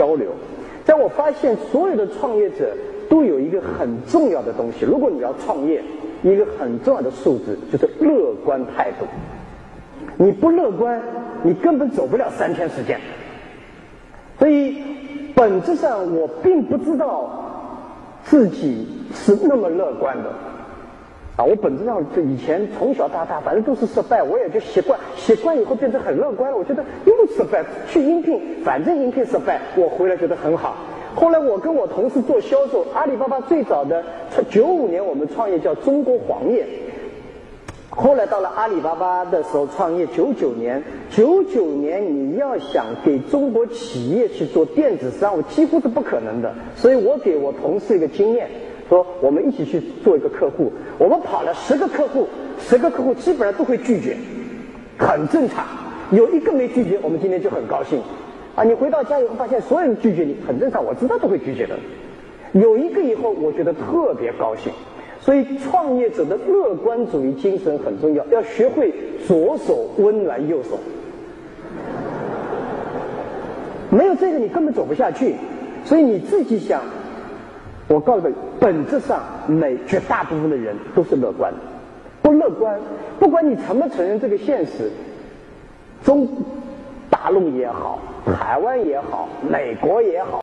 交流。在我发现所有的创业者都有一个很重要的东西，如果你要创业，一个很重要的素质就是乐观态度。你不乐观，你根本走不了三天时间。所以本质上我并不知道自己是那么乐观的。啊，我本质上这以前从小到大，反正都是失败，我也就习惯，习惯以后变成很乐观了。我觉得又失败，去应聘，反正应聘失败，我回来觉得很好。后来我跟我同事做销售，阿里巴巴最早的九五年我们创业叫中国黄页，后来到了阿里巴巴的时候创业九九年，九九年你要想给中国企业去做电子商务，几乎是不可能的。所以我给我同事一个经验。说我们一起去做一个客户，我们跑了十个客户，十个客户基本上都会拒绝，很正常。有一个没拒绝，我们今天就很高兴。啊，你回到家以后发现所有人拒绝你，很正常，我知道都会拒绝的。有一个以后，我觉得特别高兴。所以创业者的乐观主义精神很重要，要学会左手温暖右手。没有这个，你根本走不下去。所以你自己想。我告诉你，本质上，每绝大部分的人都是乐观的。不乐观，不管你承不承认这个现实，中大陆也好，台湾也好，美国也好。